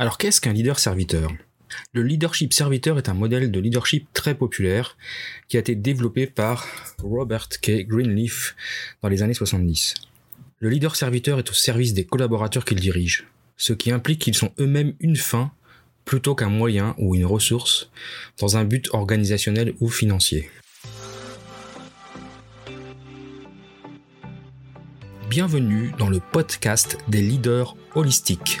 Alors qu'est-ce qu'un leader serviteur? Le leadership serviteur est un modèle de leadership très populaire qui a été développé par Robert K. Greenleaf dans les années 70. Le leader serviteur est au service des collaborateurs qu'il dirige, ce qui implique qu'ils sont eux-mêmes une fin plutôt qu'un moyen ou une ressource dans un but organisationnel ou financier. Bienvenue dans le podcast des leaders holistiques.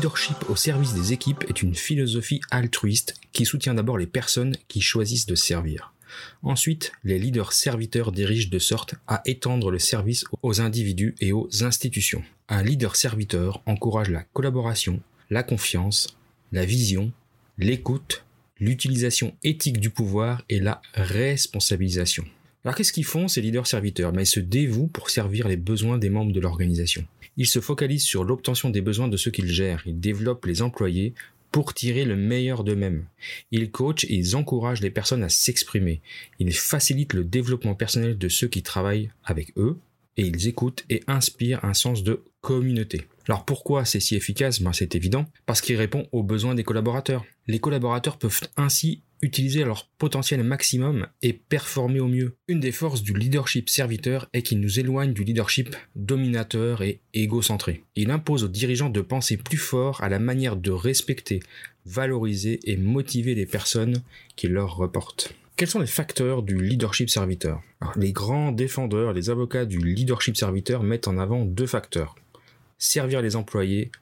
leadership au service des équipes est une philosophie altruiste qui soutient d'abord les personnes qui choisissent de servir. Ensuite, les leaders serviteurs dirigent de sorte à étendre le service aux individus et aux institutions. Un leader serviteur encourage la collaboration, la confiance, la vision, l'écoute, l'utilisation éthique du pouvoir et la responsabilisation. Alors qu'est-ce qu'ils font ces leaders serviteurs? Mais ils se dévouent pour servir les besoins des membres de l'organisation. Ils se focalisent sur l'obtention des besoins de ceux qu'ils gèrent. Ils développent les employés pour tirer le meilleur d'eux-mêmes. Ils coachent et encouragent les personnes à s'exprimer. Ils facilitent le développement personnel de ceux qui travaillent avec eux et ils écoutent et inspirent un sens de communauté. Alors pourquoi c'est si efficace? Ben, C'est évident, parce qu'il répond aux besoins des collaborateurs. Les collaborateurs peuvent ainsi utiliser leur potentiel maximum et performer au mieux. Une des forces du leadership serviteur est qu'il nous éloigne du leadership dominateur et égocentré. Il impose aux dirigeants de penser plus fort à la manière de respecter, valoriser et motiver les personnes qui leur reportent. Quels sont les facteurs du leadership serviteur? Les grands défendeurs, les avocats du leadership serviteur mettent en avant deux facteurs. Servir les employés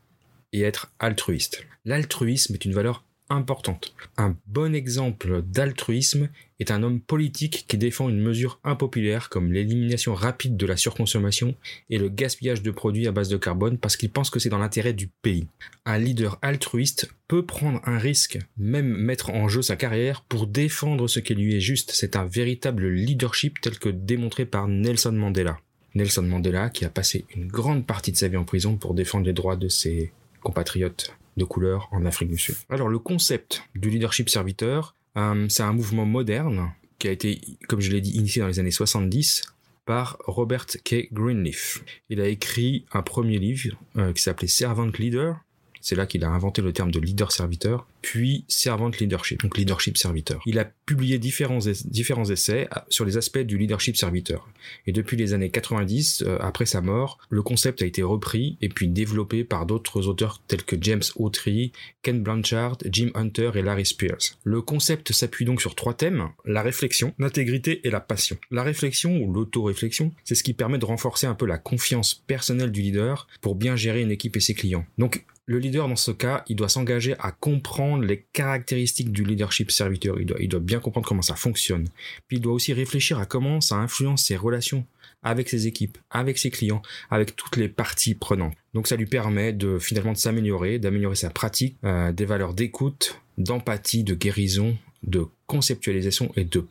et être altruiste. L'altruisme est une valeur importante. Un bon exemple d'altruisme est un homme politique qui défend une mesure impopulaire comme l'élimination rapide de la surconsommation et le gaspillage de produits à base de carbone parce qu'il pense que c'est dans l'intérêt du pays. Un leader altruiste peut prendre un risque, même mettre en jeu sa carrière pour défendre ce qui lui est juste. C'est un véritable leadership tel que démontré par Nelson Mandela. Nelson Mandela qui a passé une grande partie de sa vie en prison pour défendre les droits de ses compatriotes de couleur en Afrique du Sud. Alors le concept du leadership serviteur, euh, c'est un mouvement moderne qui a été, comme je l'ai dit, initié dans les années 70 par Robert K. Greenleaf. Il a écrit un premier livre euh, qui s'appelait Servant Leader. C'est là qu'il a inventé le terme de leader serviteur puis Servant Leadership, donc leadership serviteur. Il a publié différents, différents essais euh, sur les aspects du leadership serviteur. Et depuis les années 90, euh, après sa mort, le concept a été repris et puis développé par d'autres auteurs tels que James Autry, Ken Blanchard, Jim Hunter et Larry Spears. Le concept s'appuie donc sur trois thèmes, la réflexion, l'intégrité et la passion. La réflexion ou l'auto-réflexion, c'est ce qui permet de renforcer un peu la confiance personnelle du leader pour bien gérer une équipe et ses clients. Donc le leader dans ce cas, il doit s'engager à comprendre les caractéristiques du leadership serviteur. Il doit, il doit bien comprendre comment ça fonctionne. Puis il doit aussi réfléchir à comment ça influence ses relations avec ses équipes, avec ses clients, avec toutes les parties prenantes. Donc ça lui permet de finalement de s'améliorer, d'améliorer sa pratique, euh, des valeurs d'écoute, d'empathie, de guérison, de conceptualisation et de,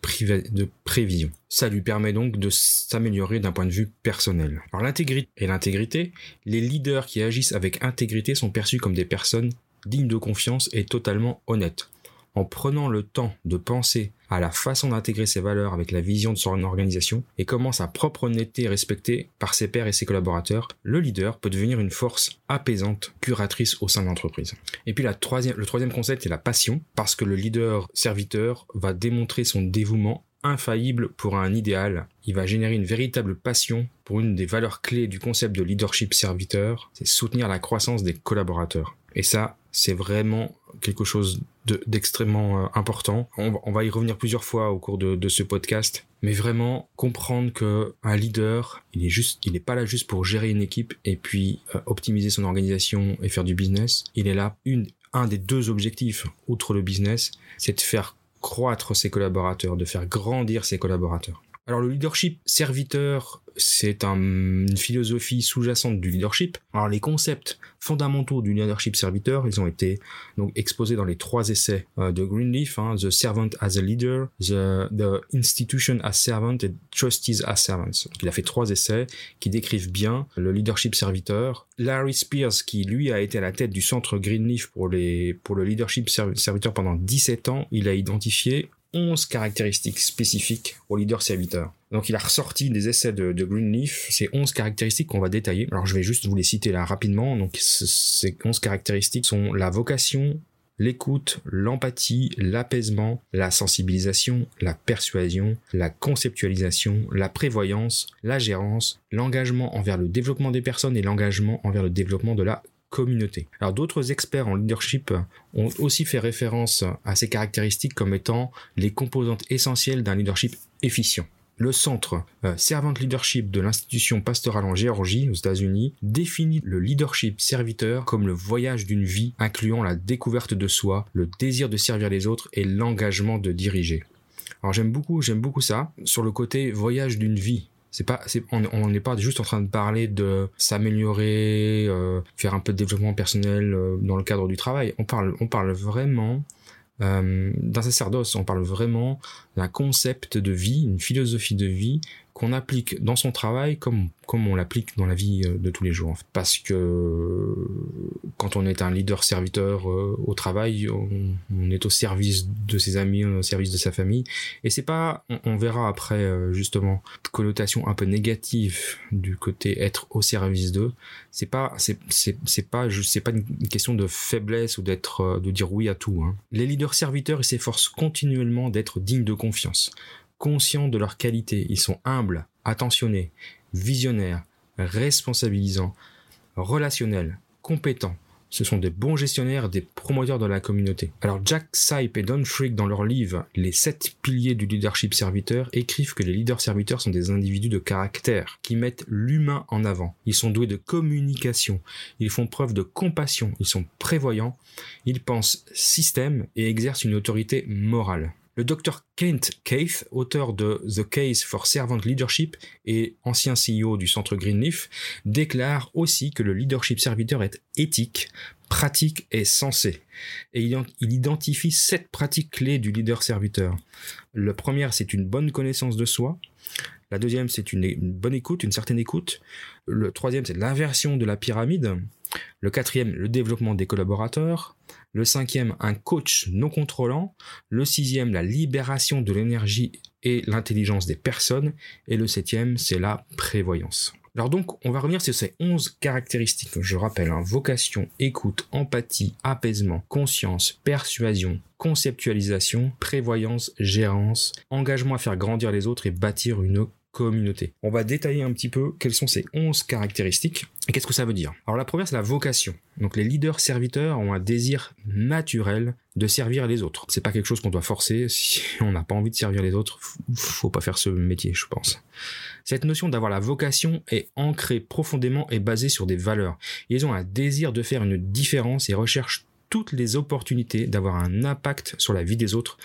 de prévision. Ça lui permet donc de s'améliorer d'un point de vue personnel. Alors l'intégrité et l'intégrité, les leaders qui agissent avec intégrité sont perçus comme des personnes dignes de confiance et totalement honnêtes en prenant le temps de penser à la façon d'intégrer ses valeurs avec la vision de son organisation et comment sa propre honnêteté est respectée par ses pairs et ses collaborateurs, le leader peut devenir une force apaisante, curatrice au sein de l'entreprise. Et puis la troisième, le troisième concept est la passion, parce que le leader serviteur va démontrer son dévouement infaillible pour un idéal. Il va générer une véritable passion pour une des valeurs clés du concept de leadership serviteur, c'est soutenir la croissance des collaborateurs. Et ça, c'est vraiment quelque chose d'extrêmement euh, important. On, va y revenir plusieurs fois au cours de, ce podcast, mais vraiment comprendre que un leader, il est juste, il n'est pas là juste pour gérer une équipe et puis euh, optimiser son organisation et faire du business. Il est là un des deux objectifs, outre le business, c'est de faire croître ses collaborateurs, de faire grandir ses collaborateurs. Alors le leadership serviteur, c'est une philosophie sous-jacente du leadership. Alors les concepts fondamentaux du leadership serviteur, ils ont été donc exposés dans les trois essais euh, de Greenleaf, hein, The Servant as a Leader, the, the, Institution as Servant et Trustees as Servants. Il a fait trois essais qui décrivent bien le leadership serviteur. Larry Spears, qui lui a été à la tête du centre Greenleaf pour, les, pour le leadership serviteur pendant 17 ans, il a identifié 11 caractéristiques spécifiques au leader serviteur. Donc il a ressorti des essais de, Greenleaf, ces 11 caractéristiques qu'on va détailler. Alors je vais juste vous les citer là rapidement. Donc ces 11 caractéristiques sont la vocation, l'écoute, l'empathie, l'apaisement, la sensibilisation, la persuasion, la conceptualisation, la prévoyance, la gérance, l'engagement envers le développement des personnes et l'engagement envers le développement de la communauté. Alors d'autres experts en leadership ont aussi fait référence à ces caractéristiques comme étant les composantes essentielles d'un leadership efficient. Le centre euh, Servant Leadership de l'institution pastorale en Géorgie aux États-Unis définit le leadership serviteur comme le voyage d'une vie incluant la découverte de soi, le désir de servir les autres et l'engagement de diriger. Alors j'aime beaucoup, j'aime beaucoup ça sur le côté voyage d'une vie. C'est pas, on n'est pas juste en train de parler de s'améliorer, euh, faire un peu de développement personnel euh, dans le cadre du travail. On parle, on parle vraiment euh, d'un sacerdoce. On parle vraiment d'un concept de vie, une philosophie de vie qu'on applique dans son travail comme, comme on l'applique dans la vie euh, de tous les jours. Parce que quand on est un leader serviteur euh, au travail, on, est au service de ses amis, au service de sa famille. Et c'est pas, on, verra après euh, justement, connotation un peu négative du côté être au service d'eux. C'est pas, c'est, c'est, c'est pas, c'est pas une question de faiblesse ou d'être, de dire oui à tout. Hein. Les leaders serviteurs, ils s'efforcent continuellement d'être dignes de confiance conscients de leurs qualités, ils sont humbles, attentionnés, visionnaires, responsabilisants, relationnels, compétents. Ce sont des bons gestionnaires, des promoteurs de la communauté. Alors Jack Sipe et Don Frick dans leur livre Les sept piliers du leadership serviteur écrivent que les leaders serviteurs sont des individus de caractère qui mettent l'humain en avant. Ils sont doués de communication, ils font preuve de compassion, ils sont prévoyants, ils pensent système et exercent une autorité morale. Le docteur Kent Keith, auteur de The Case for Servant Leadership et ancien CEO du centre Greenleaf, déclare aussi que le leadership serviteur est éthique, pratique et sensé. Et il, identifie sept pratiques clés du leader serviteur. La première, c'est une bonne connaissance de soi. La deuxième, c'est une, bonne écoute, une certaine écoute. Le troisième, c'est l'inversion de la pyramide. Le quatrième, le développement des collaborateurs. Le cinquième, un coach non contrôlant. Le sixième, la libération de l'énergie et l'intelligence des personnes. Et le septième, c'est la prévoyance. Alors donc, on va revenir sur ces 11 caractéristiques. Je rappelle, hein, vocation, écoute, empathie, apaisement, conscience, persuasion, conceptualisation, prévoyance, gérance, engagement à faire grandir les autres et bâtir une On va détailler un petit peu quelles sont ces 11 caractéristiques et qu'est-ce que ça veut dire. Alors la première, c'est la vocation. Donc les leaders serviteurs ont un désir naturel de servir les autres. C'est pas quelque chose qu'on doit forcer. Si on n'a pas envie de servir les autres, faut pas faire ce métier, je pense. Cette notion d'avoir la vocation est ancrée profondément et basée sur des valeurs. Ils ont un désir de faire une différence et recherchent toutes les opportunités d'avoir un impact sur la vie des autres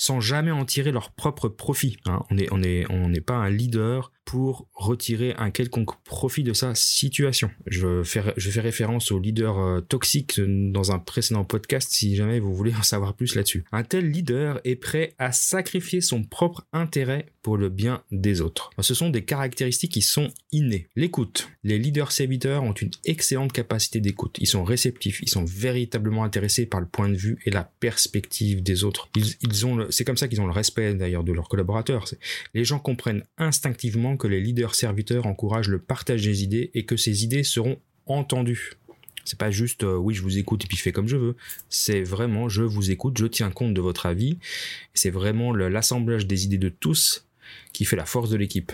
sans jamais en tirer leur propre profit. Hein. On n'est pas un leader pour retirer un quelconque profit de sa situation. Je fais, je fais référence au leader euh, toxique dans un précédent podcast si jamais vous voulez en savoir plus là-dessus. Un tel leader est prêt à sacrifier son propre intérêt pour le bien des autres. Ce sont des caractéristiques qui sont innées. L'écoute. Les leaders serviteurs ont une excellente capacité d'écoute. Ils sont réceptifs, ils sont véritablement intéressés par le point de vue et la perspective des autres. Ils, ils ont c'est comme ça qu'ils ont le respect d'ailleurs de leurs collaborateurs. Les gens comprennent instinctivement que les leaders serviteurs encouragent le partage des idées et que ces idées seront entendues. C'est pas juste euh, oui je vous écoute et puis je fais comme je veux. C'est vraiment je vous écoute, je tiens compte de votre avis. C'est vraiment l'assemblage des idées de tous qui fait la force de l'équipe.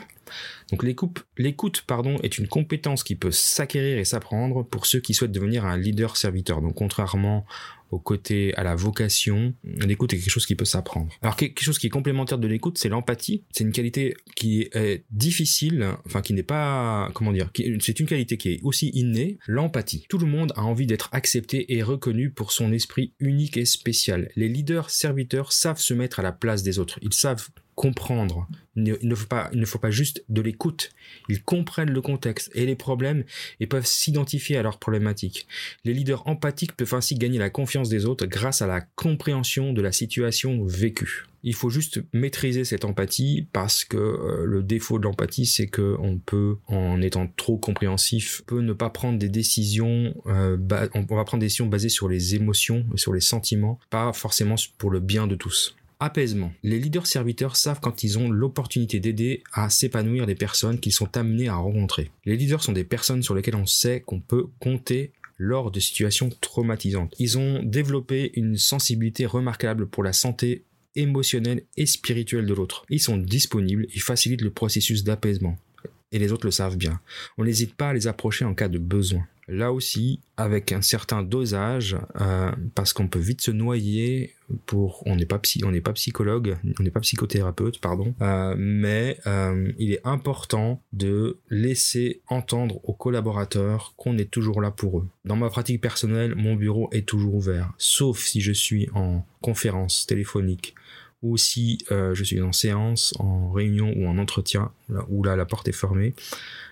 Donc l'écoute, est une compétence qui peut s'acquérir et s'apprendre pour ceux qui souhaitent devenir un leader serviteur. Donc contrairement au côté, à la vocation. L'écoute est quelque chose qui peut s'apprendre. Alors quelque chose qui est complémentaire de l'écoute, c'est l'empathie. C'est une qualité qui est difficile, enfin qui n'est pas, comment dire, c'est une qualité qui est aussi innée. L'empathie. Tout le monde a envie d'être accepté et reconnu pour son esprit unique et spécial. Les leaders serviteurs savent se mettre à la place des autres. Ils savent comprendre. Il ne, faut pas, il ne faut pas juste de l'écoute. Ils comprennent le contexte et les problèmes et peuvent s'identifier à leurs problématiques. Les leaders empathiques peuvent ainsi gagner la confiance des autres grâce à la compréhension de la situation vécue. Il faut juste maîtriser cette empathie parce que euh, le défaut de l'empathie, c'est que on peut, en étant trop compréhensif, peut ne pas prendre des décisions. Euh, on va prendre des décisions basées sur les émotions, sur les sentiments, pas forcément pour le bien de tous. Apaisement. Les leaders serviteurs savent quand ils ont l'opportunité d'aider à s'épanouir des personnes qu'ils sont amenés à rencontrer. Les leaders sont des personnes sur lesquelles on sait qu'on peut compter lors de situations traumatisantes. Ils ont développé une sensibilité remarquable pour la santé émotionnelle et spirituelle de l'autre. Ils sont disponibles et facilitent le processus d'apaisement. Et les autres le savent bien. On n'hésite pas à les approcher en cas de besoin là aussi avec un certain dosage euh, parce qu'on peut vite se noyer pour on n'est pas psychologue on n'est pas psychothérapeute pardon euh, mais euh, il est important de laisser entendre aux collaborateurs qu'on est toujours là pour eux. Dans ma pratique personnelle mon bureau est toujours ouvert sauf si je suis en conférence téléphonique ou si je suis en séance, en réunion ou en entretien, où là la porte est fermée,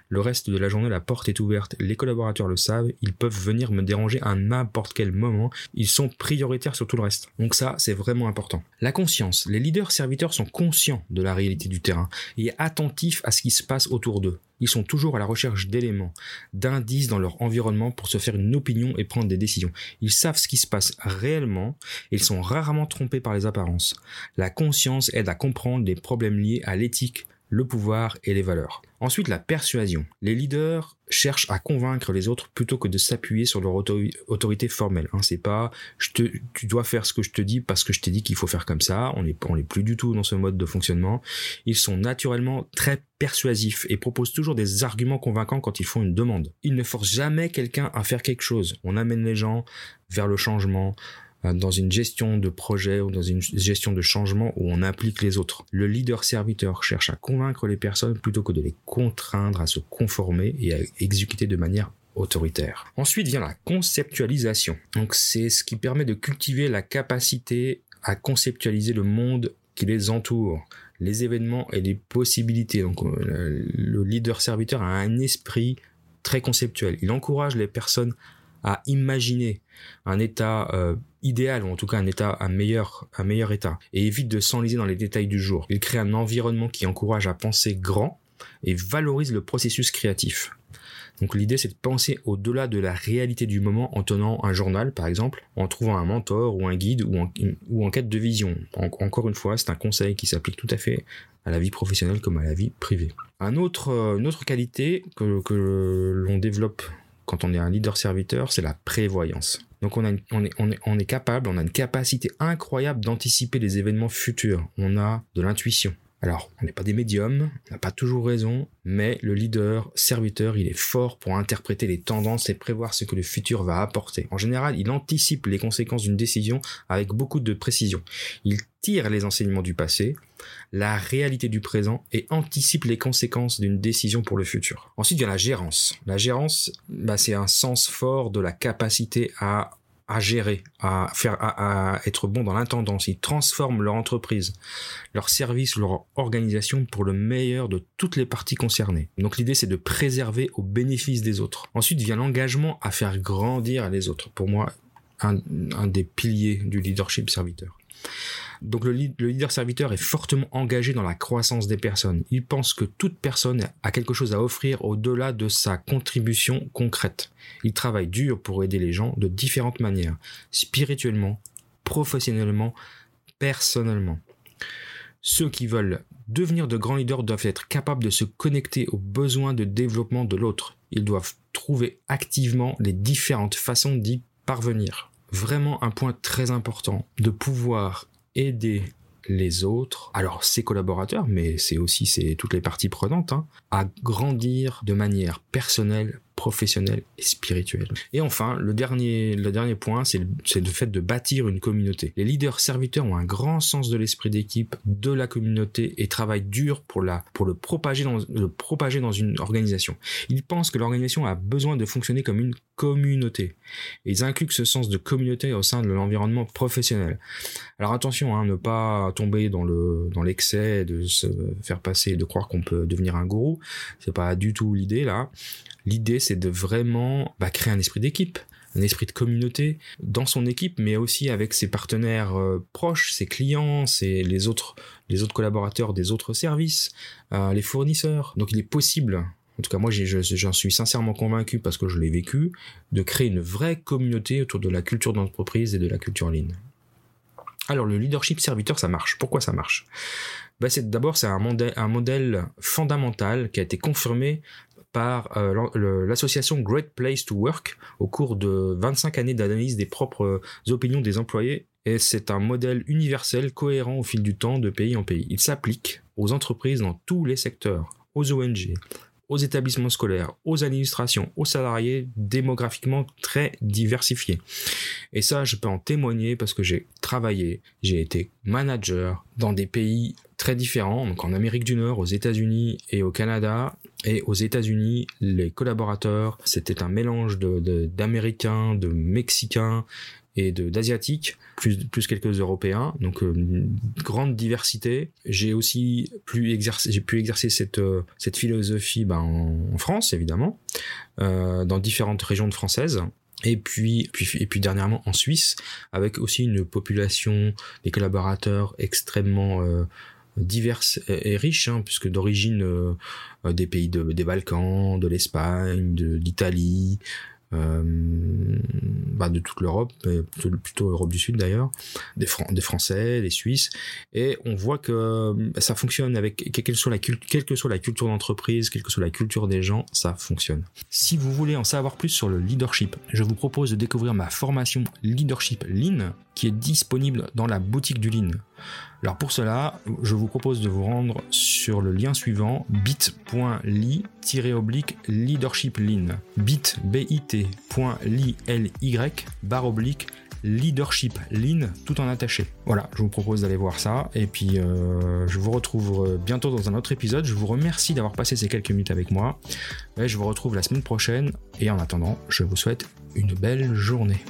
le reste de la journée, la porte est ouverte. Les collaborateurs le savent. Ils peuvent venir me déranger à n'importe quel moment. Ils sont prioritaires sur tout le reste. Donc ça, c'est vraiment important. La conscience. Les leaders serviteurs sont conscients de la réalité du terrain et attentifs à ce qui se passe autour d'eux. Ils sont toujours à la recherche d'éléments, d'indices dans leur environnement pour se faire une opinion et prendre des décisions. Ils savent ce qui se passe réellement et ils sont rarement trompés par les apparences. La conscience aide à comprendre les problèmes liés à l'éthique, le pouvoir et les valeurs. Ensuite, la persuasion. Les leaders cherchent à convaincre les autres plutôt que de s'appuyer sur leur autorité formelle. Hein, c'est pas tu dois faire ce que je te dis parce que je t'ai dit qu'il faut faire comme ça. On n'est plus du tout dans ce mode de fonctionnement. Ils sont naturellement très persuasifs et proposent toujours des arguments convaincants quand ils font une demande. Ils ne forcent jamais quelqu'un à faire quelque chose. On amène les gens vers le changement, dans une gestion de projet ou dans une gestion de changement où on implique les autres. Le leader serviteur cherche à convaincre les personnes plutôt que de les contraindre à se conformer et à exécuter de manière autoritaire. Ensuite vient la conceptualisation. Donc c'est ce qui permet de cultiver la capacité à conceptualiser le monde qui les entoure, les événements et les possibilités. Donc euh, le leader serviteur a un esprit très conceptuel. Il encourage les personnes à imaginer un état euh, idéal ou en tout cas un état un meilleur un meilleur état et évite de s'enliser dans les détails du jour. Il crée un environnement qui encourage à penser grand et valorise le processus créatif. Donc l'idée c'est de penser au-delà de la réalité du moment en tenant un journal par exemple, en trouvant un mentor ou un guide ou en, ou en quête de vision. encore une fois, c'est un conseil qui s'applique tout à fait à la vie professionnelle comme à la vie privée. Un autre, euh, une autre qualité que, que l'on développe quand on est un leader serviteur, c'est la prévoyance. Donc on, est capable, on a une capacité incroyable d'anticiper les événements futurs. On a de l'intuition. Alors, on n'est pas des médiums, on n'a pas toujours raison, mais le leader, serviteur, il est fort pour interpréter les tendances et prévoir ce que le futur va apporter. En général, il anticipe les conséquences d'une décision avec beaucoup de précision. Il tire les enseignements du passé, la réalité du présent et anticipe les conséquences d'une décision pour le futur. Ensuite, il y a la gérance. La gérance, bah, c'est un sens fort de la capacité à à gérer, à faire, à, être bon dans l'intendance. Ils transforment leur entreprise, leur service, leur organisation pour le meilleur de toutes les parties concernées. Donc l'idée c'est de préserver au bénéfice des autres. Ensuite vient l'engagement à faire grandir les autres. Pour moi, un des piliers du leadership serviteur. Donc le, leader serviteur est fortement engagé dans la croissance des personnes. Il pense que toute personne a quelque chose à offrir au-delà de sa contribution concrète. Il travaille dur pour aider les gens de différentes manières, spirituellement, professionnellement, personnellement. Ceux qui veulent devenir de grands leaders doivent être capables de se connecter aux besoins de développement de l'autre. Ils doivent trouver activement les différentes façons d'y parvenir. Vraiment un point très important, de pouvoir aider les autres, alors ses collaborateurs, mais c'est aussi c'est toutes les parties prenantes, hein, à grandir de manière personnelle, professionnelle et spirituelle. Et enfin, le dernier, le dernier point, c'est le, le fait de bâtir une communauté. Les leaders serviteurs ont un grand sens de l'esprit d'équipe, de la communauté et travaillent dur pour, la, pour le, propager dans, le propager dans une organisation. Ils pensent que l'organisation a besoin de fonctionner comme une communauté. ils incluent ce sens de communauté au sein de l'environnement professionnel. Alors attention, hein, ne pas tomber dans le dans l'excès de se faire passer, de croire qu'on peut devenir un gourou. C'est pas du tout l'idée là. L'idée, c'est de vraiment bah, créer un esprit d'équipe un esprit de communauté dans son équipe, mais aussi avec ses partenaires euh, proches, ses clients, les autres, les autres collaborateurs des autres services, euh, les fournisseurs. Donc il est possible, en tout cas moi j'en suis sincèrement convaincu parce que je l'ai vécu, de créer une vraie communauté autour de la culture d'entreprise et de la culture ligne. Alors le leadership serviteur, ça marche. Pourquoi ça marche? Bah, d'abord c'est un modèle, un modèle fondamental qui a été confirmé par euh, l'association Great Place to Work au cours de 25 années d'analyse des propres opinions des employés et c'est un modèle universel cohérent au fil du temps de pays en pays. Il s'applique aux entreprises dans tous les secteurs, aux ONG, aux établissements scolaires, aux administrations, aux salariés démographiquement très diversifiés. Et ça, je peux en témoigner parce que j'ai travaillé, j'ai été manager dans des pays très différents, donc en Amérique du Nord, aux États-Unis et au Canada. Et aux États-Unis, les collaborateurs, c'était un mélange d'Américains, de, de Mexicains et d'asiatiques, plus, plus quelques Européens, donc euh, une grande diversité. J'ai aussi pu exercer, j'ai pu exercer cette, euh, cette philosophie ben, en, France, évidemment, euh, dans différentes régions de françaises. Et puis, puis, et puis dernièrement en Suisse, avec aussi une population des collaborateurs extrêmement euh, diverses et riches, hein, puisque d'origine des pays de, des Balkans, de l'Espagne, de l'Italie, euh, bah, de toute l'Europe, plutôt, plutôt l'Europe du Sud d'ailleurs, des, Français, des Suisses, et on voit que bah, ça fonctionne avec quelle que soit la, quelle que soit la culture d'entreprise, quelle que soit la culture des gens, ça fonctionne. Si vous voulez en savoir plus sur le leadership, je vous propose de découvrir ma formation Leadership Lean qui est disponible dans la boutique du Lean. Alors pour cela, je vous propose de vous rendre sur le lien suivant bit.ly leadership lean bit bit.ly barre oblique leadership lean tout en attaché. Voilà, je vous propose d'aller voir ça et puis euh, je vous retrouve bientôt dans un autre épisode. Je vous remercie d'avoir passé ces quelques minutes avec moi. Et je vous retrouve la semaine prochaine et en attendant, je vous souhaite une belle journée.